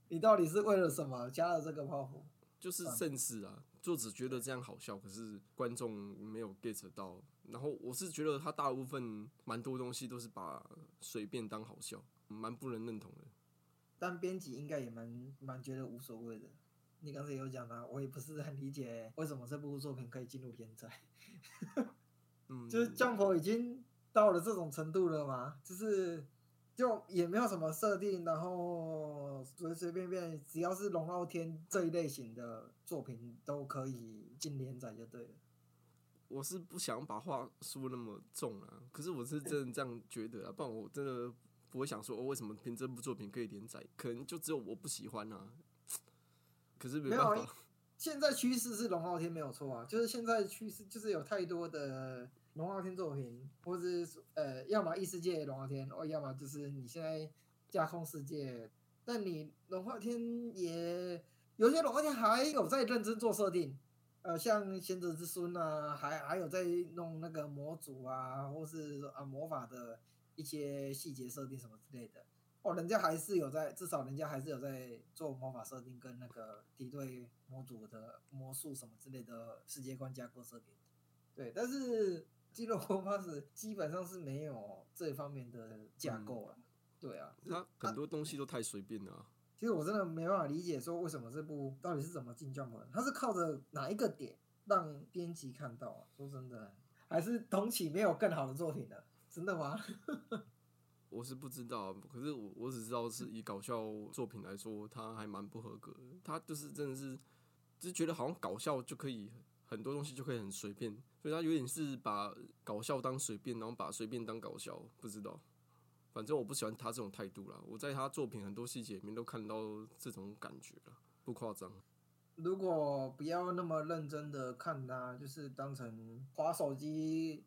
Speaker 2: 你到底是为了什么加了这个泡芙？
Speaker 1: 就是
Speaker 2: 嗯
Speaker 1: sense 啊，作者觉得这样好笑，可是观众没有 get 到。然后我是觉得他大部分蛮多东西都是把随便当好笑，蛮不能认同的。
Speaker 2: 但编辑应该也蛮蛮觉得无所谓的。你刚才有讲到，我也不是很理解为什么这部作品可以进入连载，
Speaker 1: 嗯，
Speaker 2: 就是 Jump 已经到了这种程度了嘛，就是就也没有什么设定，然后随随便便只要是龙傲天这一类型的作品都可以进连载就对了。
Speaker 1: 我是不想把话说那么重啊，可是我是真的这样觉得啊，不然我真的不会想说，哦，为什么凭这部作品可以连载？可能就只有我不喜欢啊。可是没办法，
Speaker 2: 现在趋势是龙傲天没有错啊，就是现在趋势就是有太多的龙傲天作品，或是呃，要么异世界龙傲天，哦，要么就是你现在架空世界，但你龙傲天也有些龙傲天还有在认真做设定，呃，像贤者之孙啊，还还有在弄那个模组啊，或是啊魔法的一些细节设定什么之类的。哦，人家还是有在，至少人家还是有在做魔法设定跟那个敌对模组的魔术什么之类的世界观架构设定。对，但是基洛波 pass 基本上是没有这方面的架构了。对啊，
Speaker 1: 他很多东西都太随便了啊、
Speaker 2: 其实我真的没办法理解说为什么这部到底是怎么进 Jump 的，他是靠着哪一个点让编辑看到啊？说真的，还是同期没有更好的作品了？真的吗？
Speaker 1: 我是不知道，可是我我只知道是以搞笑作品来说，他还蛮不合格的。他就是真的是，就是觉得好像搞笑就可以很多东西就可以很随便，所以他有点是把搞笑当随便，然后把随便当搞笑，不知道。反正我不喜欢他这种态度啦。我在他作品很多细节里面都看到这种感觉了，不夸张。
Speaker 2: 如果不要那么认真的看他，就是当成划手机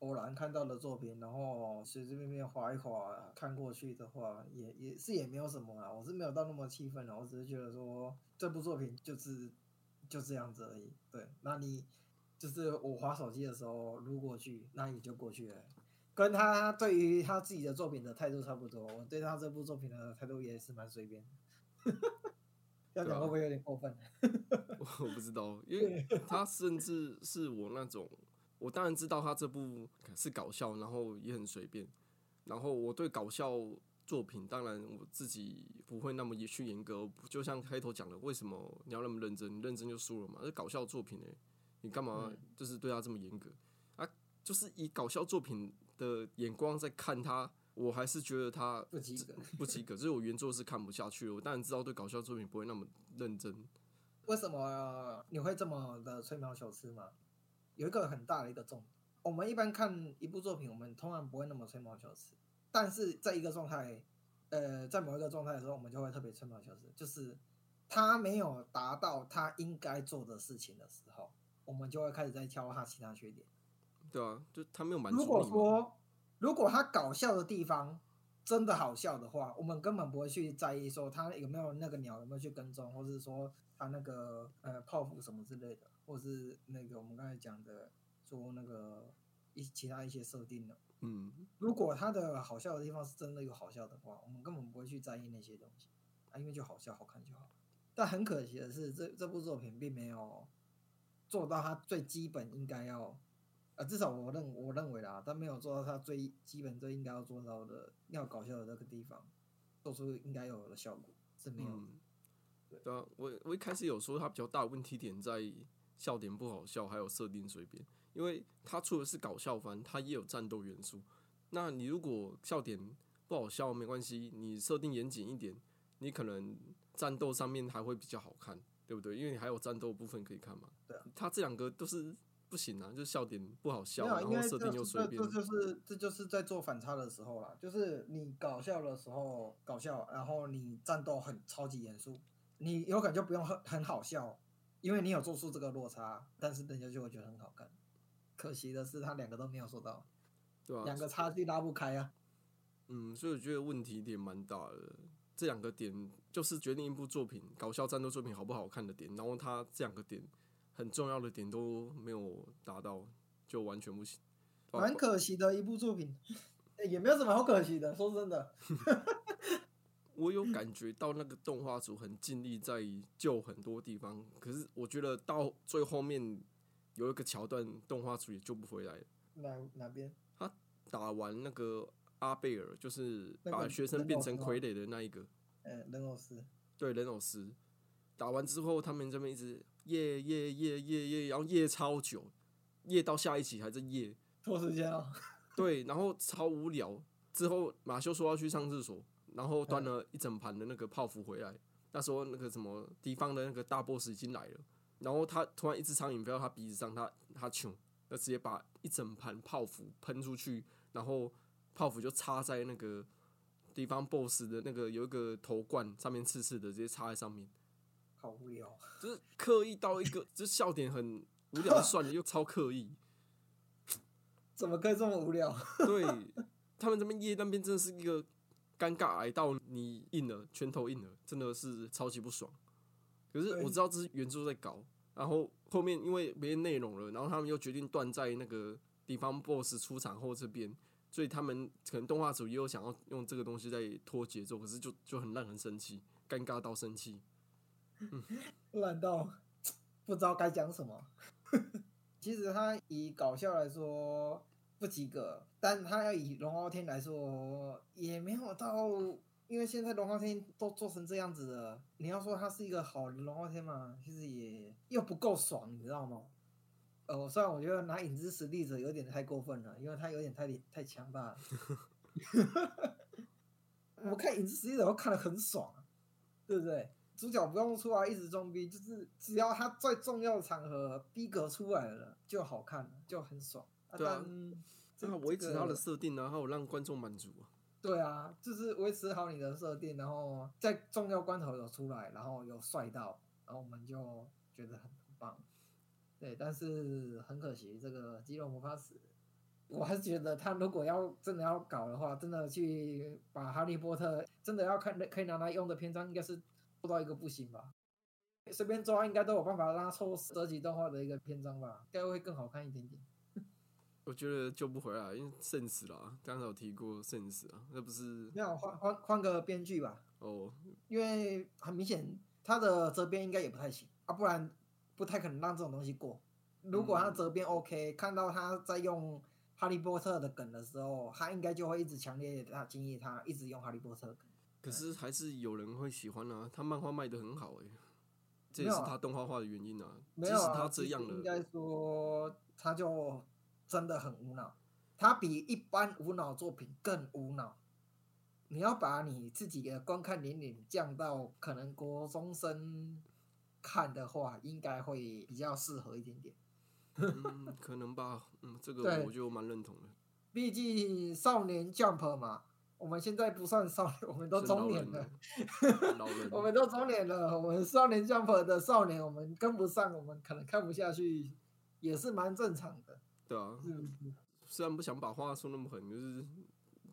Speaker 2: 偶然看到的作品，然后随随便便划一划看过去的话，也也是也没有什么啦。我是没有到那么气愤的，我只是觉得说这部作品就是就这样子而已。对，那你就是我划手机的时候撸过去，那也就过去了。跟他对于他自己的作品的态度差不多，我对他这部作品的态度也是蛮随便的。这样讲会不会有点过分？
Speaker 1: 我我不知道，因为他甚至是我那种，我当然知道他这部是搞笑，然后也很随便，然后我对搞笑作品，当然我自己不会那么去严格，就像开头讲的，为什么你要那么认真？你认真就输了嘛，这搞笑作品哎、你干嘛
Speaker 2: 嗯
Speaker 1: 就是对他这么严格啊？就是以搞笑作品的眼光在看他。我还是觉得他
Speaker 2: 不及格。
Speaker 1: 不及格，就是我原作是看不下去了。我当然知道对搞笑作品不会那么认真，
Speaker 2: 为什么你会这么的吹毛求疵吗？有一个很大的一个重点，我们一般看一部作品，我们通常不会那么吹毛求疵，但是在一个状态，呃，在某一个状态的时候，我们就会特别吹毛求疵，就是他没有达到他应该做的事情的时候，我们就会开始在挑他其他缺点。
Speaker 1: 对啊，就他没有满足
Speaker 2: 如。果说如果他搞笑的地方真的好笑的话，我们根本不会去在意说他有没有那个鸟有没有去跟踪，或是说他那个呃泡芙什么之类的，或是那个我们刚才讲的做那个一其他一些设定的。
Speaker 1: 嗯，
Speaker 2: 如果他的好笑的地方是真的有好笑的话，我们根本不会去在意那些东西啊，因为就好笑好看就好。但很可惜的是，这这部作品并没有做到他最基本应该要，呃，至少我认我认为啦，但没有做到他最基本最应该要做到的要搞笑的那个地方，做出应该有的效果是没有的。
Speaker 1: 嗯，对啊，我我一开始有说他比较大的问题点在笑点不好笑，还有设定随便，因为他出的是搞笑番，他也有战斗元素。那你如果笑点不好笑没关系，你设定严谨一点，你可能战斗上面还会比较好看，对不对？因为你还有战斗部分可以看嘛。
Speaker 2: 对啊
Speaker 1: 他这两个都是不行啊，就是笑点不好笑，然后设定又随便
Speaker 2: 这。这就是这就是在做反差的时候啦，就是你搞笑的时候搞笑，然后你战斗很超级严肃，你有可能就不用很很好笑，因为你有做出这个落差，但是人家就会觉得很好看。可惜的是，他两个都没有做到，
Speaker 1: 对啊、
Speaker 2: 两个差距拉不开啊。
Speaker 1: 嗯，所以我觉得问题点蛮大的。这两个点就是决定一部作品搞笑战斗作品好不好看的点，然后他这两个点很重要的点都没有达到，就完全不行。
Speaker 2: 蛮可惜的一部作品，欸也没有什么好可惜的。说真的，
Speaker 1: 我有感觉到那个动画组很尽力在救很多地方，可是我觉得到最后面有一个桥段，动画组也救不回来。
Speaker 2: 哪哪边？
Speaker 1: 他打完那个阿贝尔，就是把学生变成傀儡的那一个，
Speaker 2: 呃，人偶师。
Speaker 1: 对，人偶师。打完之后，他们这边一直夜夜夜夜夜，然后夜超久，夜到下一集还在夜，
Speaker 2: 拖时间哦。
Speaker 1: 对，然后超无聊。之后马修说要去上厕所，然后端了一整盘的那个泡芙回来。那时候那个什么敌方的那个大 boss 已经来了，然后他突然一只苍蝇飞到他鼻子上，他他穷，那直接把一整盘泡芙喷出去，然后泡芙就插在那个敌方 boss 的那个有一个头冠上面刺刺的，直接插在上面，
Speaker 2: 好无聊。
Speaker 1: 就是刻意到一个，就是笑点很无聊算了，又超刻意。
Speaker 2: 怎么可以这么无聊？
Speaker 1: 对他们这边夜那边真的是一个尴尬癌到你硬了，拳头硬了，真的是超级不爽。可是我知道这是原著在搞，然后后面因为没内容了，然后他们又决定断在那个地方 BOSS 出场后这边，所以他们可能动画组也有想要用这个东西在拖节奏，可是就就很让人生气，尴尬到生气。
Speaker 2: 烂到不知道该讲什么。其实他以搞笑来说不及格，但他要以龙傲天来说也没有到，因为现在龙傲天都做成这样子了，你要说他是一个好的龙傲天嘛，其实也又不够爽，你知道吗？呃，虽然我觉得拿影之实力者有点太过分了，因为他有点太太强大了。我看影之实力者，看得很爽，对不对？主角不用出来一直装逼，就是只要他在重要的场合逼格出来了就好看了，就很爽。
Speaker 1: 对啊
Speaker 2: 但
Speaker 1: 这
Speaker 2: 这
Speaker 1: 样维持他的设定然后让观众满足啊。
Speaker 2: 对啊，就是维持好你的设定，然后在重要关头有出来，然后有帅到，然后我们就觉得很很棒。对，但是很可惜，这个肌肉魔法使，我还是觉得他如果要真的要搞的话，真的去把哈利波特真的要看可以拿来用的篇章，应该是做到一个不行吧？随便抓应该都有办法让他凑十几段话的一个篇章吧，应该会更好看一点点。
Speaker 1: 我觉得救不回来，因为圣死啦，刚才有提过圣死啊，那不是
Speaker 2: 那换换换个编剧吧，
Speaker 1: 哦，
Speaker 2: 因为很明显他的责编应该也不太行啊，不然不太可能让这种东西过。如果他责编 OK，、看到他在用哈利波特的梗的时候，他应该就会一直强烈他建议他一直用哈利波特梗。
Speaker 1: 可是还是有人会喜欢啊，他漫画卖的很好诶、这也是他动画化的原因啊。即
Speaker 2: 没有啊，
Speaker 1: 使他这样的，
Speaker 2: 应该说他就真的很无脑，它比一般无脑作品更无脑。你要把你自己的观看年龄降到可能国中生看的话，应该会比较适合一点点。
Speaker 1: 嗯，可能吧，嗯，这个 我就蛮认同的。
Speaker 2: 毕竟少年 Jump 嘛，我们现在不算少年，我们都中年了。
Speaker 1: 人了，
Speaker 2: 我们都中年了，我们少年 Jump 的少年，我们跟不上，我们可能看不下去，也是蛮正常的，
Speaker 1: 对啊？虽然不想把话说那么狠，就是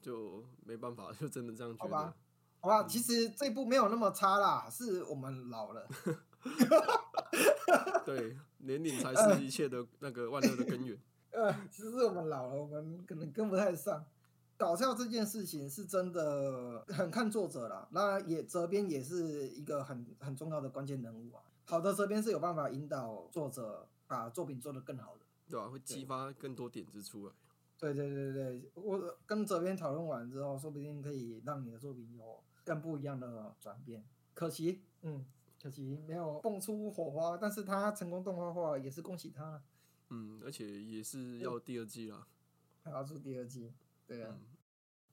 Speaker 1: 就没办法，就真的这样觉
Speaker 2: 好吧
Speaker 1: 得。
Speaker 2: 好吧，其实这部没有那么差啦，是我们老了。
Speaker 1: 对，年龄才是一切的那个万恶的根源。
Speaker 2: 呃，其实是我们老了，我们可能跟不太上。搞笑这件事情是真的很看作者啦，那也责编也是一个很很重要的关键人物啊。好的责编是有办法引导作者把作品做得更好的。
Speaker 1: 对啊，会激发更多点子出来。
Speaker 2: 对对对对，我跟责编讨论完之后，说不定可以让你的作品有更不一样的转变。可惜，嗯，可惜没有蹦出火花，但是他成功动画化也是恭喜他，
Speaker 1: 嗯，而且也是要第二季了。
Speaker 2: 还要出第二季。对啊，
Speaker 1: 嗯，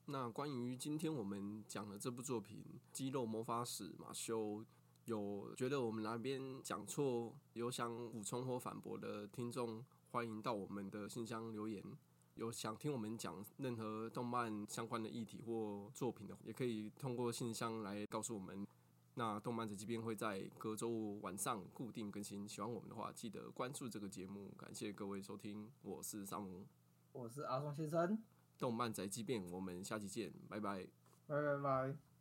Speaker 1: 那关于今天我们讲的这部作品《肌肉魔法使马修》，有觉得我们哪边讲错，有想补充或反驳的听众，欢迎到我们的信箱留言。有想听我们讲任何动漫相关的议题或作品的，也可以通过信箱来告诉我们。那动漫宅这边会在隔周五晚上固定更新。喜欢我们的话，记得关注这个节目。感谢各位收听，我是萨姆，
Speaker 2: 我是阿松先生，
Speaker 1: 动漫宅急便，我们下期见，拜拜。
Speaker 2: 拜拜拜。